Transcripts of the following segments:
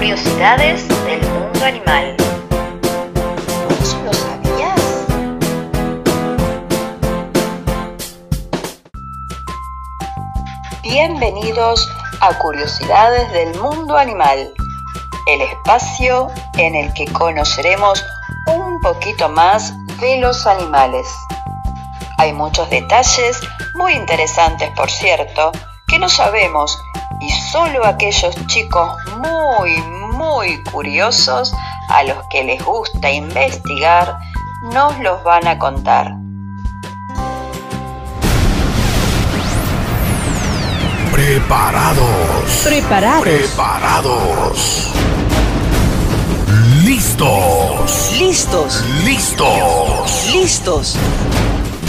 Curiosidades del mundo animal. ¿Vos lo sabías? Bienvenidos a Curiosidades del mundo animal, el espacio en el que conoceremos un poquito más de los animales. Hay muchos detalles muy interesantes, por cierto, que no sabemos y solo aquellos chicos muy, muy curiosos a los que les gusta investigar nos los van a contar. Preparados. Preparados. Preparados. Listos. Listos. Listos. Listos.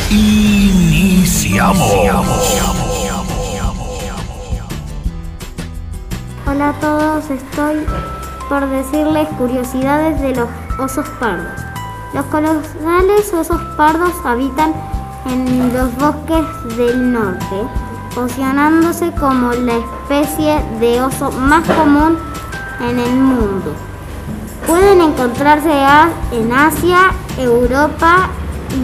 Iniciamos. Hola a todos, estoy por decirles curiosidades de los osos pardos. Los colosales osos pardos habitan en los bosques del norte, posicionándose como la especie de oso más común en el mundo. Pueden encontrarse en Asia, Europa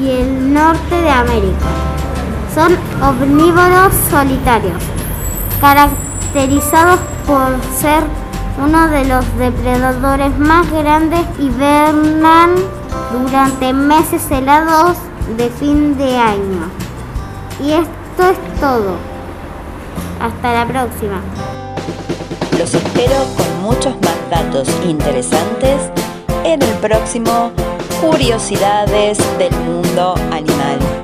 y el norte de América. Son omnívoros solitarios, caracterizados por ser uno de los depredadores más grandes y vernan durante meses helados de fin de año. Y esto es todo. Hasta la próxima. Los espero con muchos más datos interesantes en el próximo Curiosidades del Mundo Animal.